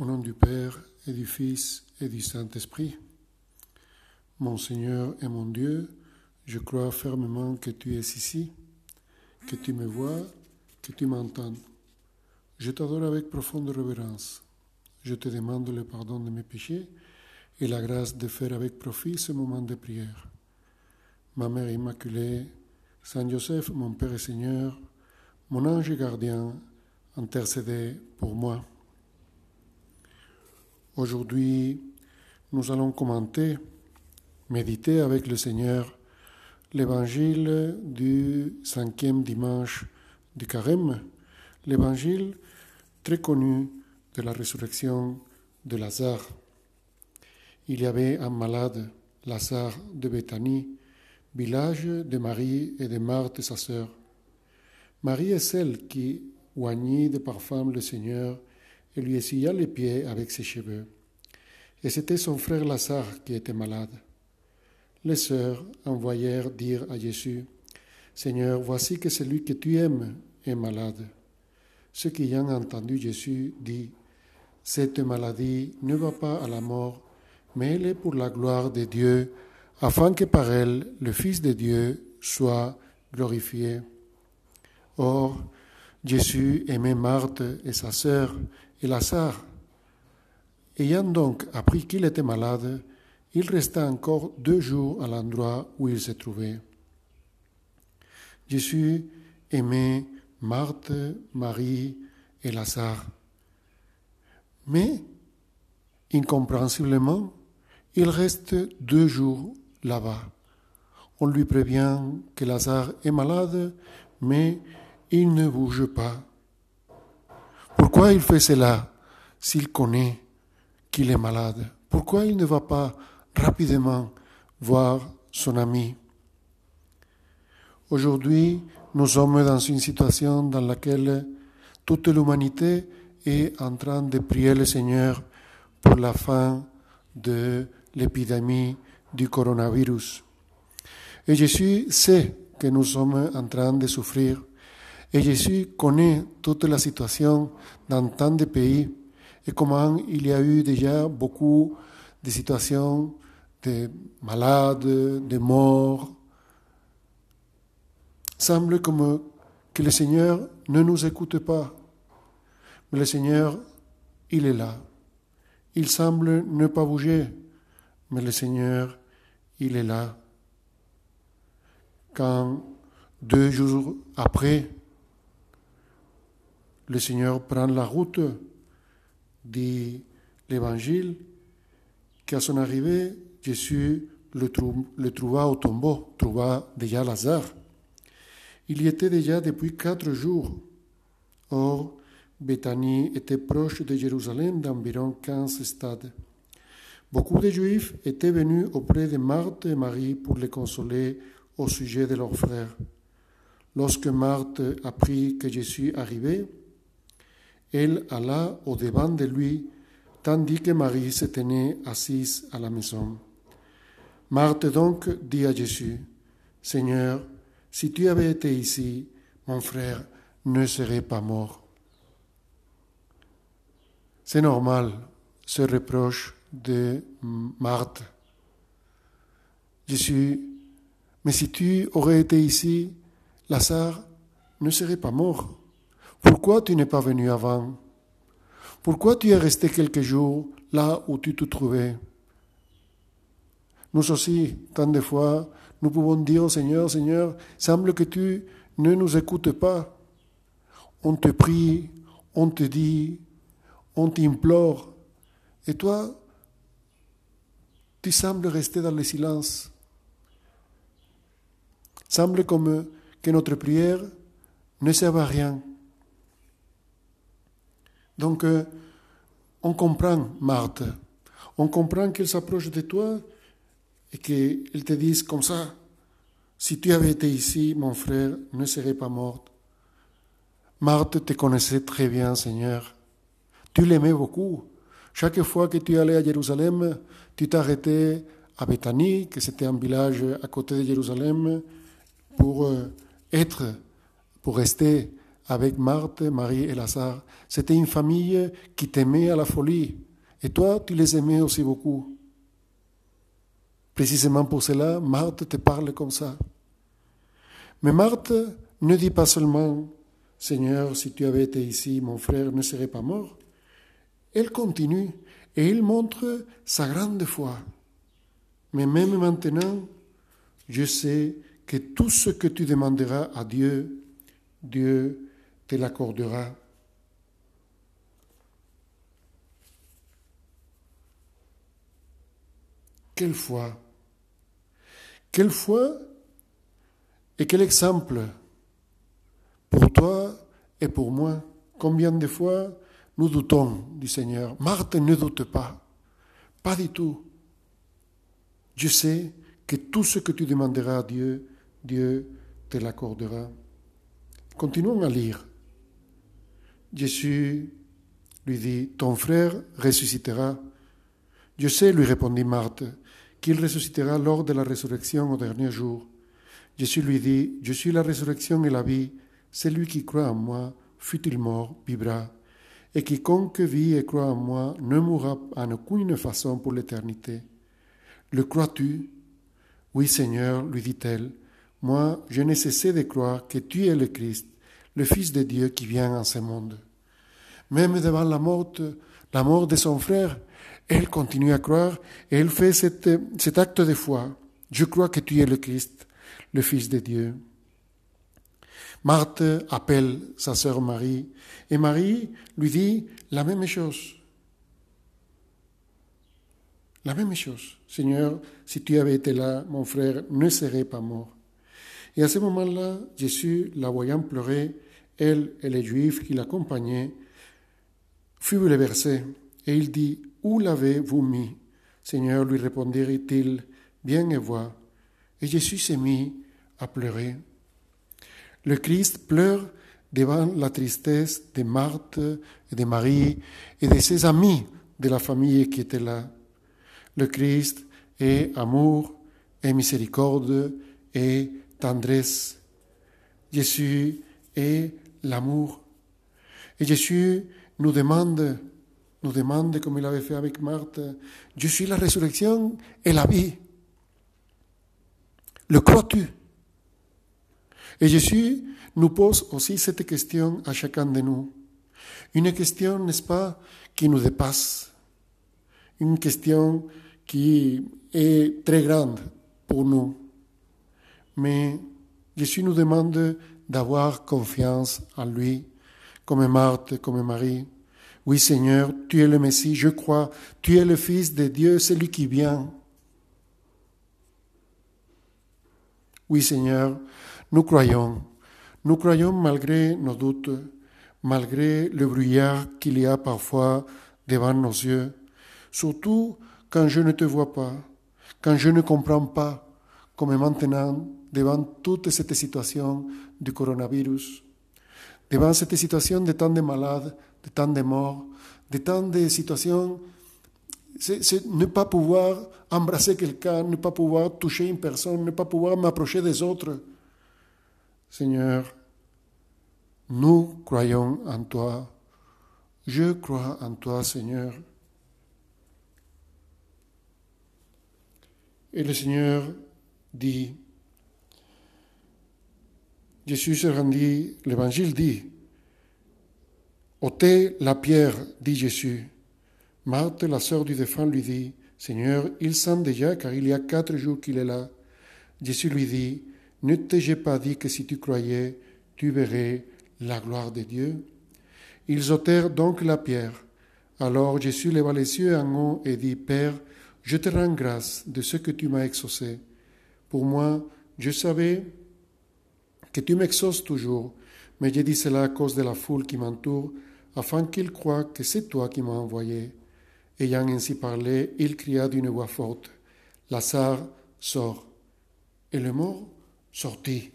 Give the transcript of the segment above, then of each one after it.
Au nom du Père et du Fils et du Saint-Esprit. Mon Seigneur et mon Dieu, je crois fermement que tu es ici, que tu me vois, que tu m'entends. Je t'adore avec profonde révérence. Je te demande le pardon de mes péchés et la grâce de faire avec profit ce moment de prière. Ma Mère Immaculée, Saint Joseph, mon Père et Seigneur, mon ange gardien, intercédez pour moi. Aujourd'hui, nous allons commenter, méditer avec le Seigneur l'évangile du cinquième dimanche du carême, l'évangile très connu de la résurrection de Lazare. Il y avait un malade, Lazare de Béthanie, village de Marie et de Marthe, sa sœur. Marie est celle qui oignit de parfum le Seigneur et lui essuya les pieds avec ses cheveux. Et c'était son frère Lazare qui était malade. Les sœurs envoyèrent dire à Jésus, Seigneur, voici que celui que tu aimes est malade. Ceux qui ayant entendu Jésus dit, Cette maladie ne va pas à la mort, mais elle est pour la gloire de Dieu, afin que par elle le Fils de Dieu soit glorifié. Or, Jésus aimait Marthe et sa sœur et Lazare. Ayant donc appris qu'il était malade, il resta encore deux jours à l'endroit où il se trouvait. Jésus aimait Marthe, Marie et Lazare. Mais, incompréhensiblement, il reste deux jours là-bas. On lui prévient que Lazare est malade, mais il ne bouge pas. Pourquoi il fait cela s'il connaît qu'il est malade? Pourquoi il ne va pas rapidement voir son ami? Aujourd'hui, nous sommes dans une situation dans laquelle toute l'humanité est en train de prier le Seigneur pour la fin de l'épidémie du coronavirus. Et Jésus sait que nous sommes en train de souffrir et Jésus connaît toute la situation dans tant de pays et comment il y a eu déjà beaucoup de situations de malades, de morts. Semble que le Seigneur ne nous écoute pas. Mais le Seigneur, il est là. Il semble ne pas bouger, mais le Seigneur, il est là. Quand deux jours après, le Seigneur prend la route, dit l'Évangile, qu'à son arrivée, Jésus le, trouva au tombeau, trouva déjà Lazare. Il y était déjà depuis quatre jours. Or, Béthanie était proche de Jérusalem d'environ quinze stades. Beaucoup de Juifs étaient venus auprès de Marthe et Marie pour les consoler au sujet de leur frère. Lorsque Marthe apprit que Jésus arrivait, elle alla au-devant de lui, tandis que Marie se tenait assise à la maison. Marthe donc dit à Jésus, Seigneur, si tu avais été ici, mon frère ne serait pas mort. C'est normal, ce reproche de Marthe. Jésus, mais si tu aurais été ici, Lazare ne serait pas mort. Pourquoi tu n'es pas venu avant? Pourquoi tu es resté quelques jours là où tu te trouvais? Nous aussi, tant de fois, nous pouvons dire au Seigneur, Seigneur, semble que tu ne nous écoutes pas. On te prie, on te dit, on t'implore. Et toi, tu sembles rester dans le silence. Semble comme que notre prière ne sert à rien. Donc, euh, on comprend Marthe. On comprend qu'elle s'approche de toi et qu'elle te dise comme ça, si tu avais été ici, mon frère ne serait pas mort. Marthe te connaissait très bien, Seigneur. Tu l'aimais beaucoup. Chaque fois que tu allais à Jérusalem, tu t'arrêtais à Bethanie, que c'était un village à côté de Jérusalem, pour euh, être, pour rester avec Marthe, Marie et Lazare. C'était une famille qui t'aimait à la folie. Et toi, tu les aimais aussi beaucoup. Précisément pour cela, Marthe te parle comme ça. Mais Marthe ne dit pas seulement Seigneur, si tu avais été ici, mon frère ne serait pas mort. Elle continue et il montre sa grande foi. Mais même maintenant, je sais que tout ce que tu demanderas à Dieu, Dieu te l'accordera. Quelle foi Quelle foi et quel exemple pour toi et pour moi. Combien de fois nous doutons du Seigneur Marthe ne doute pas, pas du tout. Je sais que tout ce que tu demanderas à Dieu, Dieu te l'accordera. Continuons à lire. Jésus lui dit, Ton frère ressuscitera. Je sais, lui répondit Marthe, qu'il ressuscitera lors de la résurrection au dernier jour. Jésus lui dit, Je suis la résurrection et la vie. Celui qui croit en moi, fut-il mort, vivra. Et quiconque vit et croit en moi ne mourra en aucune façon pour l'éternité. Le crois-tu? Oui, Seigneur, lui dit-elle. Moi, je n'ai cessé de croire que tu es le Christ, le Fils de Dieu qui vient en ce monde. Même devant la mort, la mort de son frère, elle continue à croire et elle fait cet acte de foi. Je crois que tu es le Christ, le Fils de Dieu. Marthe appelle sa sœur Marie et Marie lui dit la même chose. La même chose. Seigneur, si tu avais été là, mon frère ne serait pas mort. Et à ce moment-là, Jésus, la voyant pleurer, elle et les Juifs qui l'accompagnaient, fut bouleversé et il dit Où l'avez-vous mis? Seigneur, lui répondit-il, Viens et vois. Et Jésus s'est mis à pleurer. Le Christ pleure devant la tristesse de Marthe et de Marie et de ses amis de la famille qui étaient là. Le Christ est amour et miséricorde et tendresse. Jésus est l'amour. Et Jésus nous demande, nous demande, comme il avait fait avec Marthe, je suis la résurrection et la vie. Le crois-tu et Jésus nous pose aussi cette question à chacun de nous. Une question, n'est-ce pas, qui nous dépasse. Une question qui est très grande pour nous. Mais Jésus nous demande d'avoir confiance en lui, comme Marthe, comme Marie. Oui Seigneur, tu es le Messie, je crois, tu es le Fils de Dieu, celui qui vient. Oui Seigneur, nous croyons, nous croyons malgré nos doutes, malgré le brouillard qu'il y a parfois devant nos yeux, surtout quand je ne te vois pas, quand je ne comprends pas, comme maintenant devant toute cette situation du coronavirus, devant cette situation de tant de malades, de tant de morts, de tant de situations, c'est ne pas pouvoir embrasser quelqu'un, ne pas pouvoir toucher une personne, ne pas pouvoir m'approcher des autres. Seigneur, nous croyons en toi. Je crois en toi, Seigneur. Et le Seigneur dit, Jésus se rendit, l'Évangile dit, ôtez la pierre, dit Jésus. Marthe, la sœur du défunt, lui dit, Seigneur, il sent déjà car il y a quatre jours qu'il est là. Jésus lui dit, ne t'ai-je pas dit que si tu croyais, tu verrais la gloire de Dieu? Ils ôtèrent donc la pierre. Alors Jésus leva les yeux en haut et dit, Père, je te rends grâce de ce que tu m'as exaucé. Pour moi, je savais que tu m'exauces toujours, mais j'ai dit cela à cause de la foule qui m'entoure, afin qu'ils croient que c'est toi qui m'as envoyé. Ayant ainsi parlé, il cria d'une voix forte, Lazare sort. Et le mort sortit,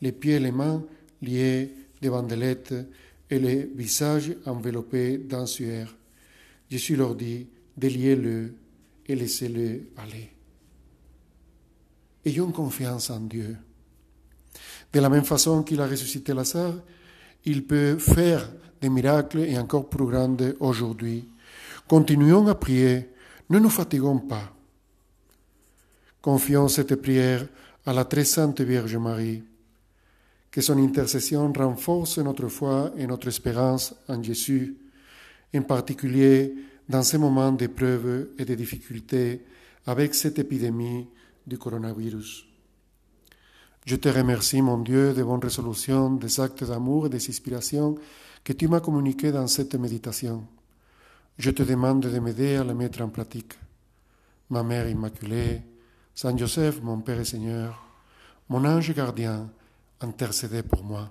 les pieds et les mains liés de bandelettes et les visages enveloppés d'un suaire. Jésus leur dit, déliez-le et laissez-le aller. Ayons confiance en Dieu. De la même façon qu'il a ressuscité Lazare, il peut faire des miracles et encore plus grands aujourd'hui. Continuons à prier, ne nous fatiguons pas. Confions cette prière à la très sainte Vierge Marie. Que son intercession renforce notre foi et notre espérance en Jésus, en particulier dans ces moments d'épreuves et de difficultés avec cette épidémie du coronavirus. Je te remercie, mon Dieu, des bonnes résolutions, des actes d'amour et des inspirations que tu m'as communiquées dans cette méditation. Je te demande de m'aider à les mettre en pratique. Ma Mère Immaculée, Saint Joseph, mon Père et Seigneur, mon ange gardien, intercédez pour moi.